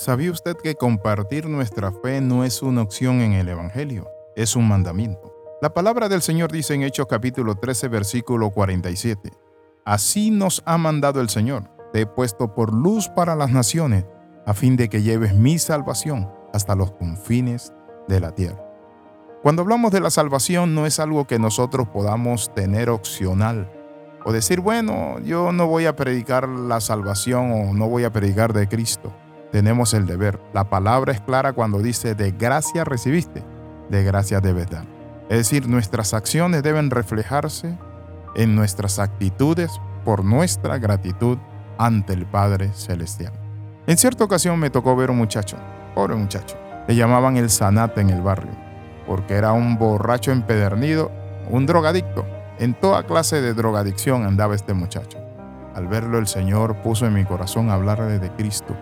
¿Sabía usted que compartir nuestra fe no es una opción en el Evangelio? Es un mandamiento. La palabra del Señor dice en Hechos capítulo 13, versículo 47. Así nos ha mandado el Señor. Te he puesto por luz para las naciones, a fin de que lleves mi salvación hasta los confines de la tierra. Cuando hablamos de la salvación no es algo que nosotros podamos tener opcional o decir, bueno, yo no voy a predicar la salvación o no voy a predicar de Cristo tenemos el deber. La palabra es clara cuando dice, de gracia recibiste, de gracia debes dar. Es decir, nuestras acciones deben reflejarse en nuestras actitudes por nuestra gratitud ante el Padre Celestial. En cierta ocasión me tocó ver un muchacho, pobre muchacho, le llamaban el sanate en el barrio, porque era un borracho empedernido, un drogadicto. En toda clase de drogadicción andaba este muchacho. Al verlo el Señor puso en mi corazón hablarle de Cristo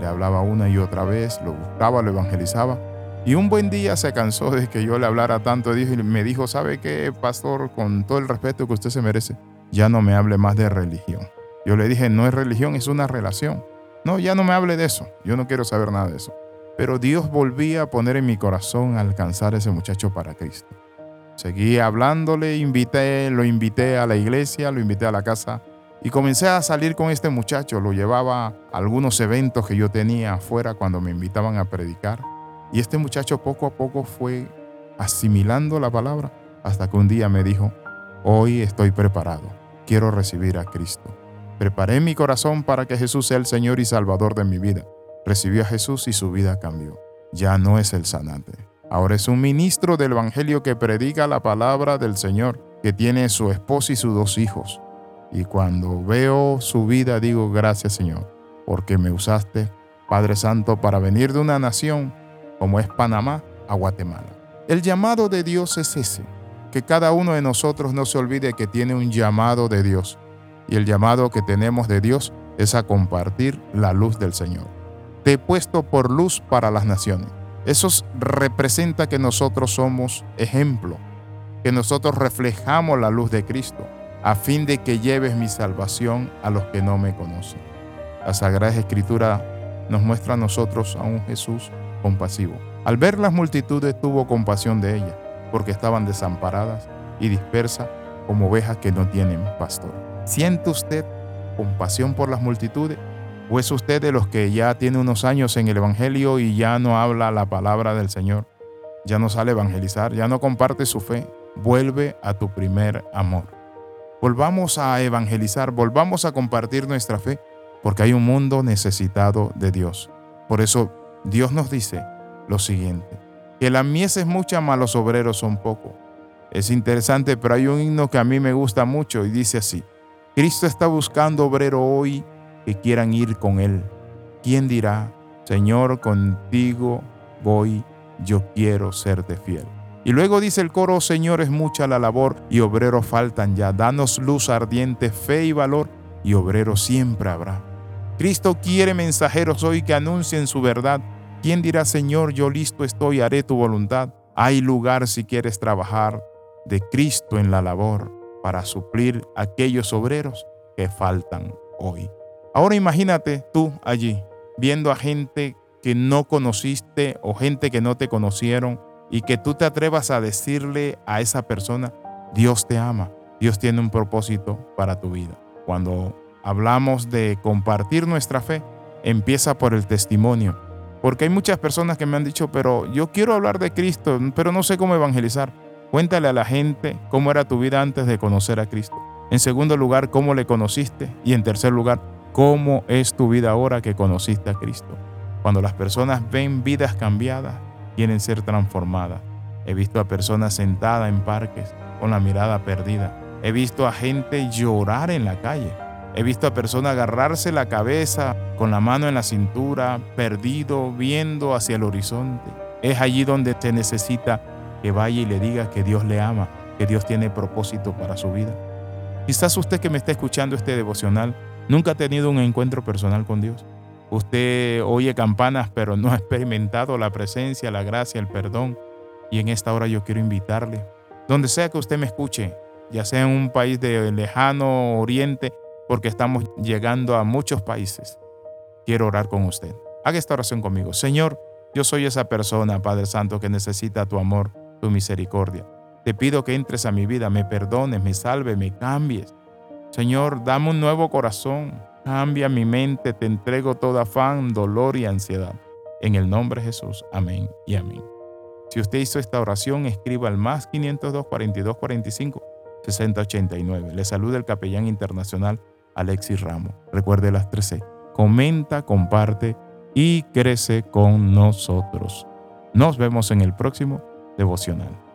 le hablaba una y otra vez, lo buscaba, lo evangelizaba. Y un buen día se cansó de que yo le hablara tanto y me dijo, ¿sabe qué, pastor? Con todo el respeto que usted se merece, ya no me hable más de religión. Yo le dije, no es religión, es una relación. No, ya no me hable de eso, yo no quiero saber nada de eso. Pero Dios volvía a poner en mi corazón alcanzar a ese muchacho para Cristo. Seguí hablándole, invité, lo invité a la iglesia, lo invité a la casa y comencé a salir con este muchacho, lo llevaba a algunos eventos que yo tenía afuera cuando me invitaban a predicar. Y este muchacho poco a poco fue asimilando la palabra hasta que un día me dijo, hoy estoy preparado, quiero recibir a Cristo. Preparé mi corazón para que Jesús sea el Señor y Salvador de mi vida. Recibió a Jesús y su vida cambió. Ya no es el sanante. Ahora es un ministro del Evangelio que predica la palabra del Señor, que tiene su esposa y sus dos hijos. Y cuando veo su vida digo, gracias Señor, porque me usaste, Padre Santo, para venir de una nación como es Panamá a Guatemala. El llamado de Dios es ese, que cada uno de nosotros no se olvide que tiene un llamado de Dios. Y el llamado que tenemos de Dios es a compartir la luz del Señor. Te he puesto por luz para las naciones. Eso representa que nosotros somos ejemplo, que nosotros reflejamos la luz de Cristo a fin de que lleves mi salvación a los que no me conocen. La Sagrada Escritura nos muestra a nosotros a un Jesús compasivo. Al ver las multitudes tuvo compasión de ellas, porque estaban desamparadas y dispersas como ovejas que no tienen pastor. ¿Siente usted compasión por las multitudes? ¿O es usted de los que ya tiene unos años en el Evangelio y ya no habla la palabra del Señor? Ya no sale a evangelizar, ya no comparte su fe. Vuelve a tu primer amor. Volvamos a evangelizar, volvamos a compartir nuestra fe, porque hay un mundo necesitado de Dios. Por eso Dios nos dice lo siguiente, que la mies es mucha, mas los obreros son pocos. Es interesante, pero hay un himno que a mí me gusta mucho y dice así, Cristo está buscando obrero hoy que quieran ir con Él. ¿Quién dirá, Señor, contigo voy, yo quiero serte fiel? Y luego dice el coro, Señor, es mucha la labor y obreros faltan ya. Danos luz ardiente, fe y valor, y obreros siempre habrá. Cristo quiere mensajeros hoy que anuncien su verdad. ¿Quién dirá, Señor, yo listo estoy, haré tu voluntad? Hay lugar si quieres trabajar de Cristo en la labor para suplir aquellos obreros que faltan hoy. Ahora imagínate tú allí, viendo a gente que no conociste o gente que no te conocieron y que tú te atrevas a decirle a esa persona, Dios te ama, Dios tiene un propósito para tu vida. Cuando hablamos de compartir nuestra fe, empieza por el testimonio. Porque hay muchas personas que me han dicho, pero yo quiero hablar de Cristo, pero no sé cómo evangelizar. Cuéntale a la gente cómo era tu vida antes de conocer a Cristo. En segundo lugar, cómo le conociste. Y en tercer lugar, cómo es tu vida ahora que conociste a Cristo. Cuando las personas ven vidas cambiadas, quieren ser transformadas. He visto a personas sentadas en parques con la mirada perdida. He visto a gente llorar en la calle. He visto a personas agarrarse la cabeza con la mano en la cintura, perdido, viendo hacia el horizonte. Es allí donde se necesita que vaya y le diga que Dios le ama, que Dios tiene propósito para su vida. Quizás usted que me está escuchando este devocional nunca ha tenido un encuentro personal con Dios. Usted oye campanas, pero no ha experimentado la presencia, la gracia, el perdón. Y en esta hora yo quiero invitarle, donde sea que usted me escuche, ya sea en un país de lejano oriente, porque estamos llegando a muchos países, quiero orar con usted. Haga esta oración conmigo. Señor, yo soy esa persona, Padre Santo, que necesita tu amor, tu misericordia. Te pido que entres a mi vida, me perdones, me salves, me cambies. Señor, dame un nuevo corazón. Cambia mi mente, te entrego todo afán, dolor y ansiedad. En el nombre de Jesús. Amén y amén. Si usted hizo esta oración, escriba al más 502 42 45 6089. Le saluda el capellán internacional Alexis Ramos. Recuerde las 13. Comenta, comparte y crece con nosotros. Nos vemos en el próximo devocional.